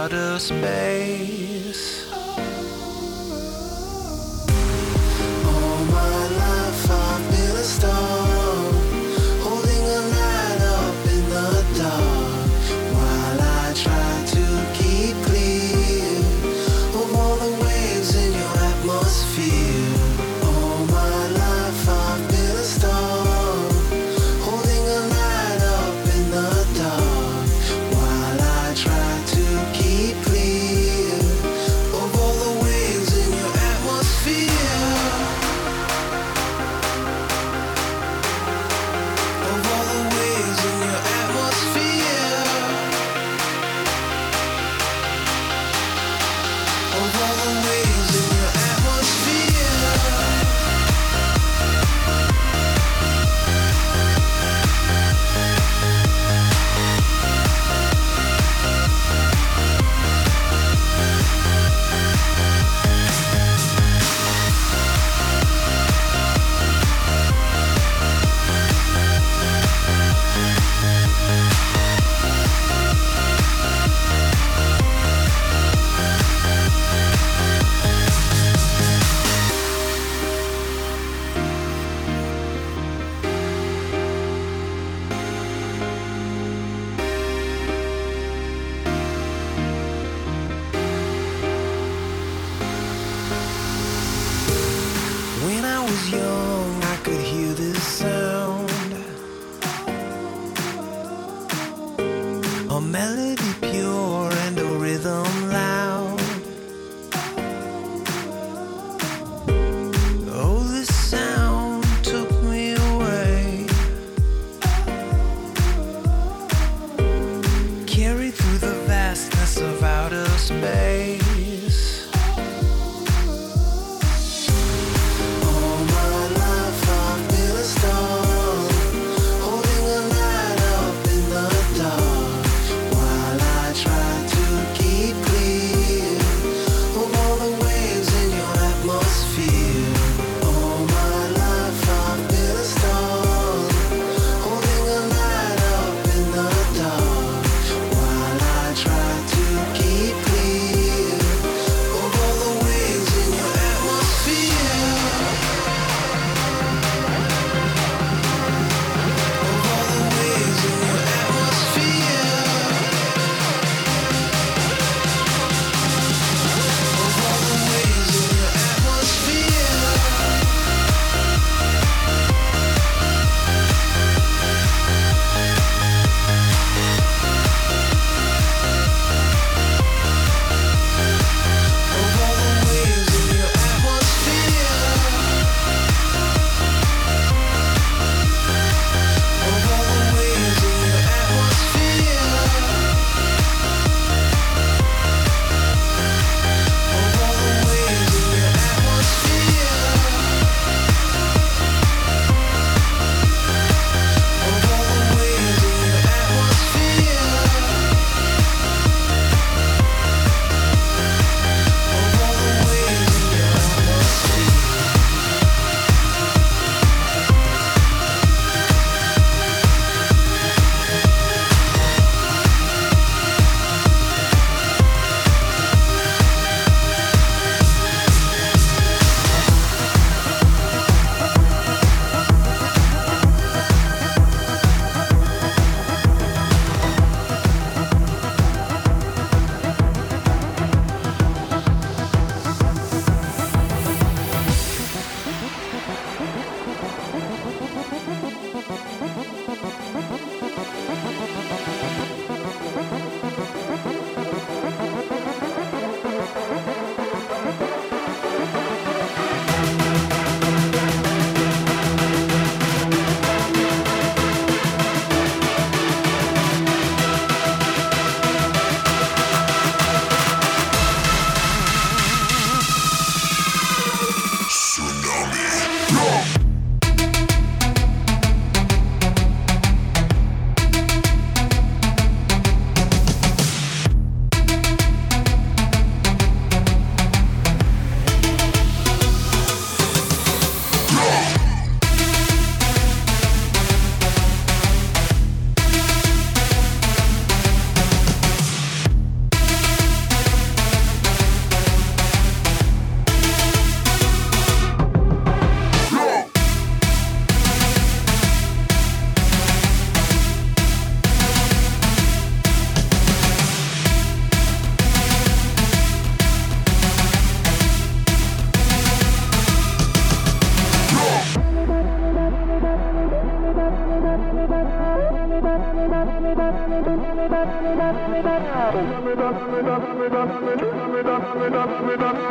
outer space.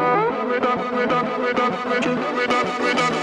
Thank you.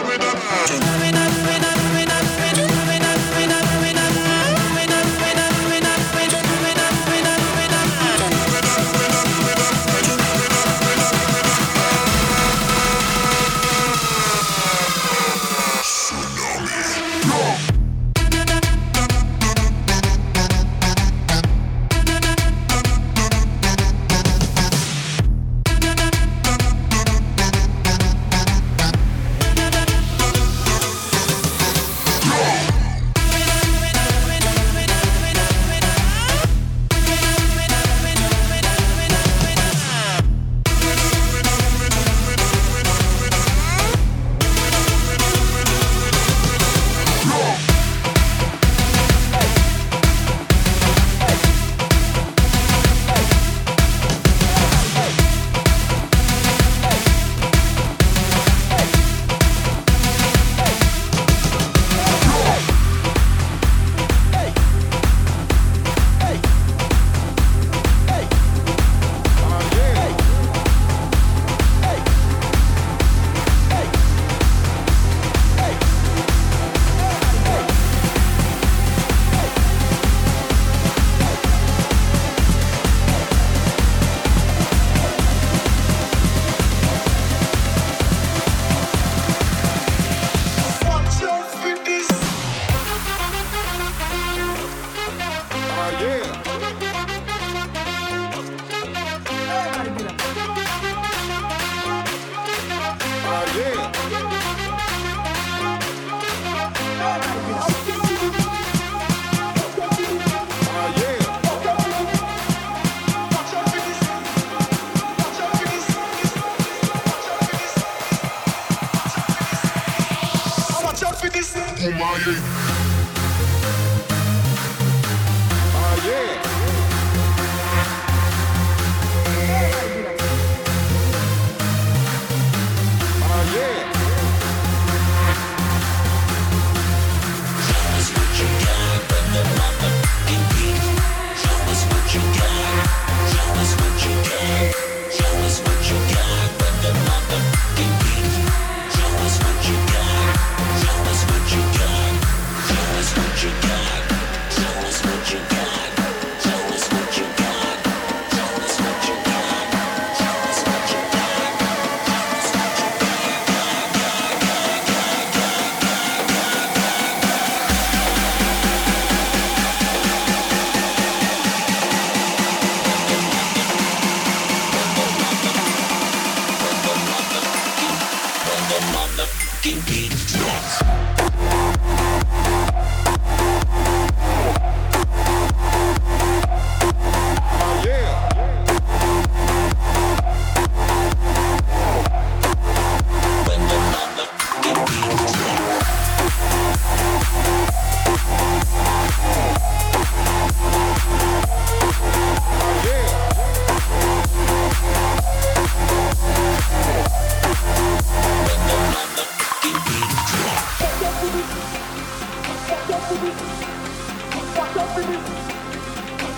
Watch out for this.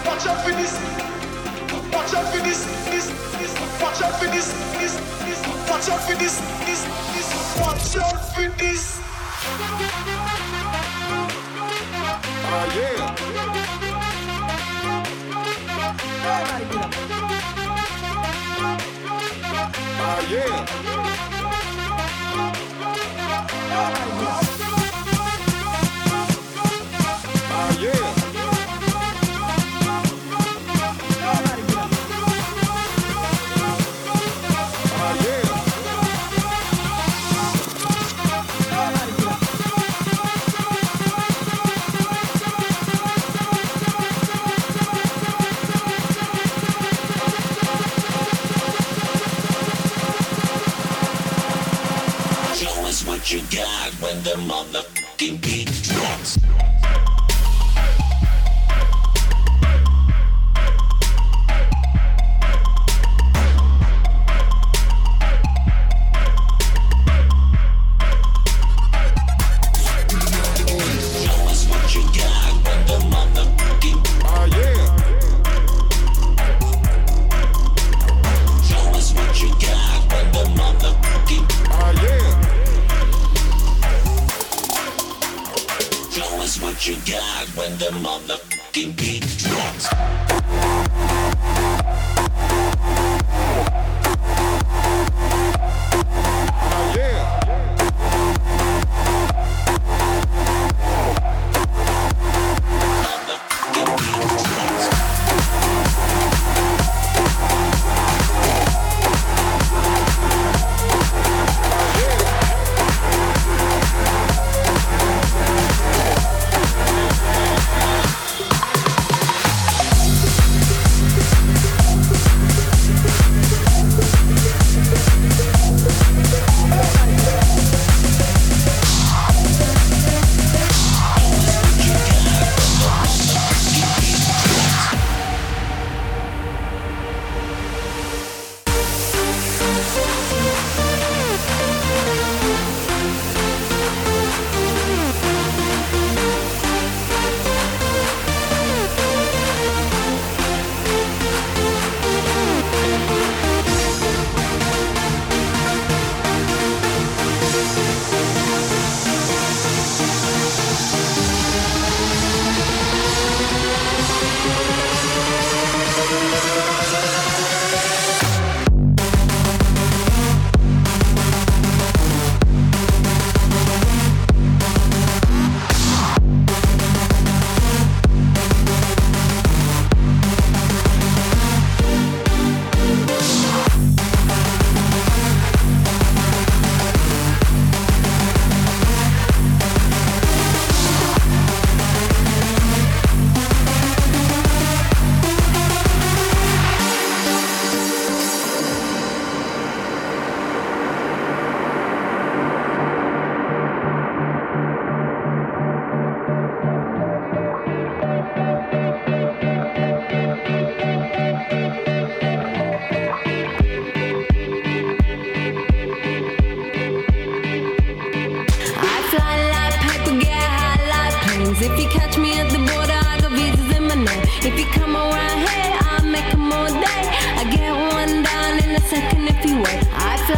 Watch out for this. Watch out for this. This. This. Watch out for this. This. This. Watch out for this. This. This. Watch out for this. Ah yeah. Ah yeah. Ah yeah.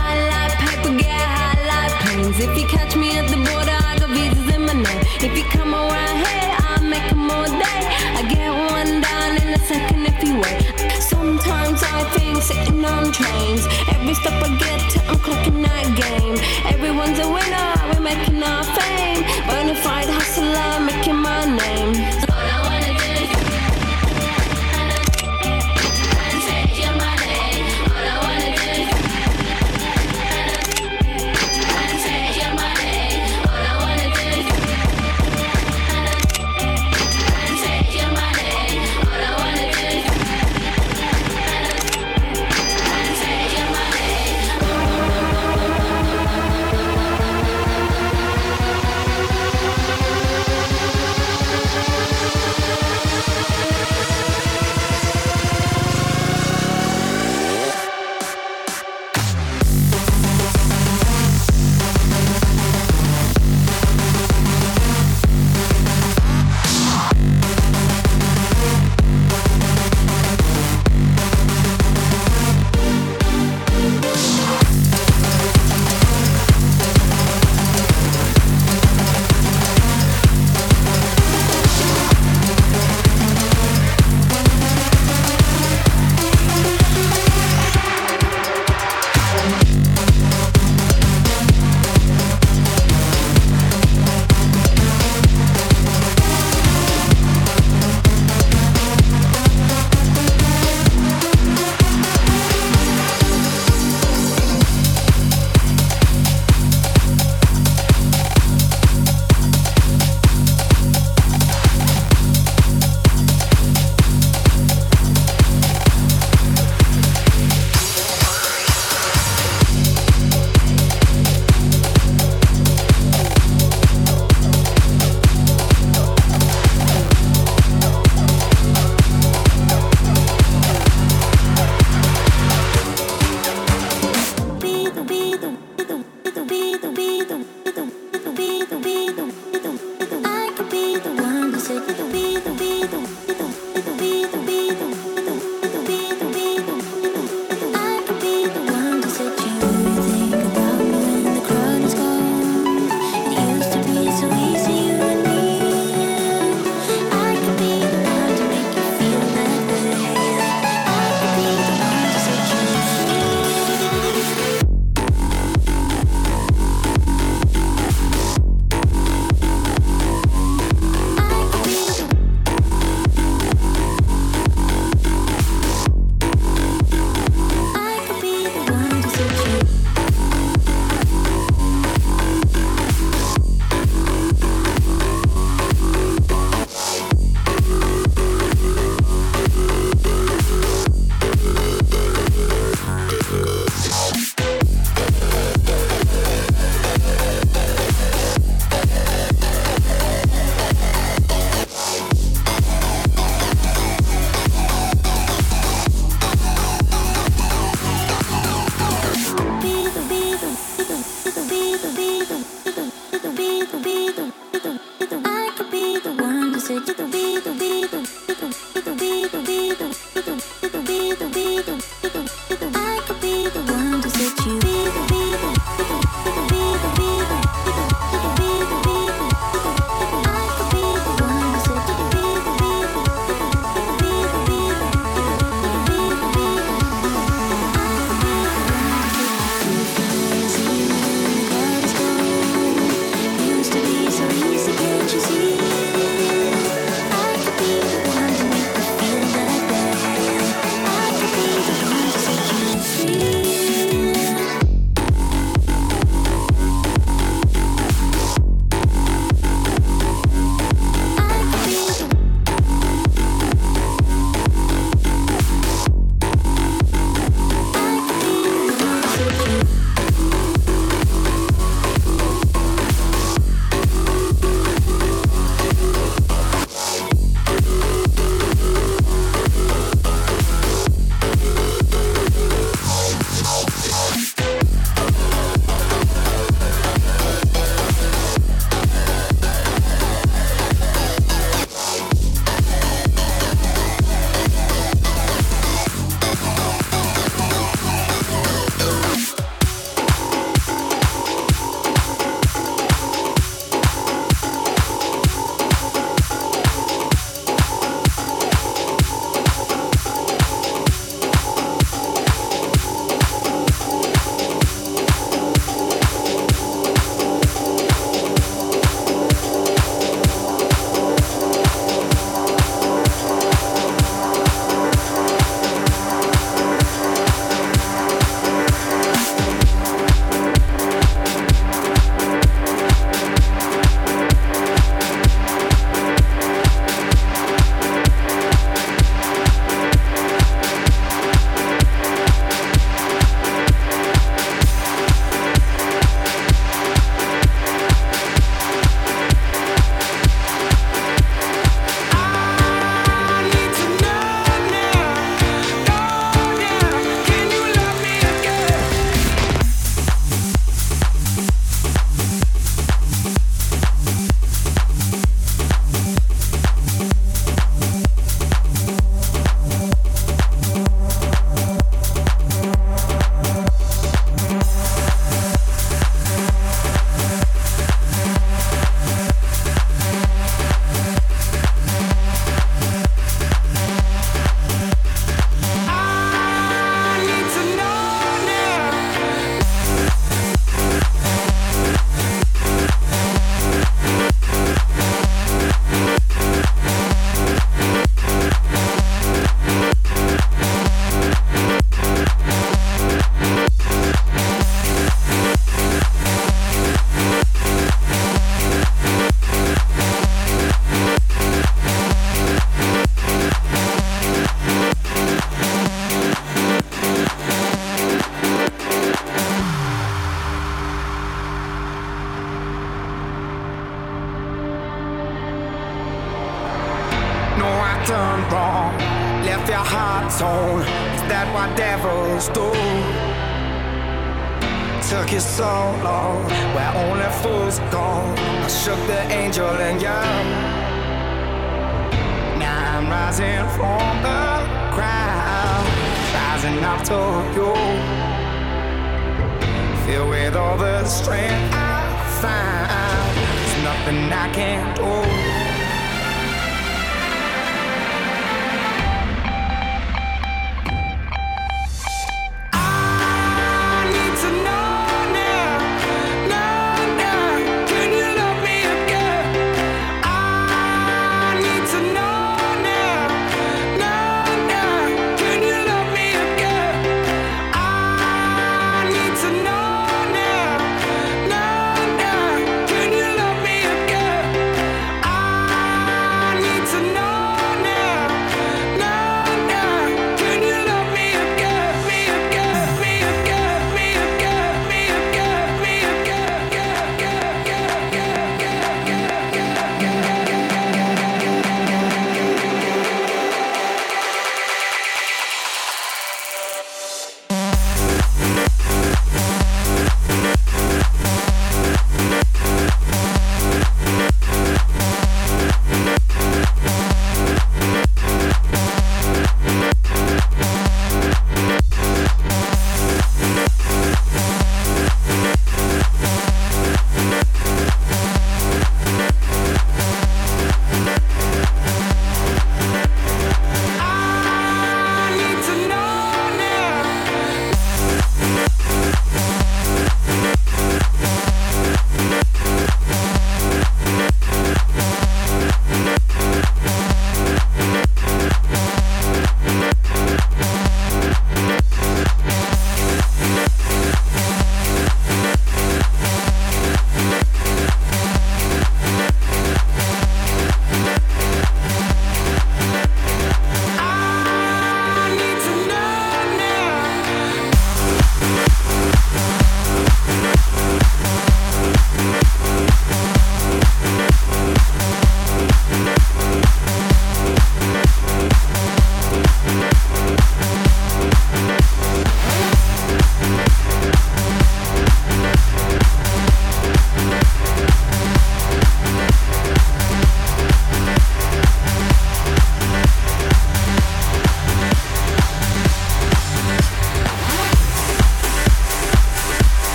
I planes. If you catch me at the border, I got visas in my name. If you come around here, I'll make all day. I get one down in a second if you wait. Sometimes I think sitting on trains. Every stop I get to, I'm clocking that game. Everyone's a winner, we're making our fame. Bonafide hustler, making my name.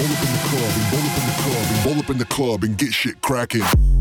roll up in the club and roll up in the club and roll up in the club and get shit cracking.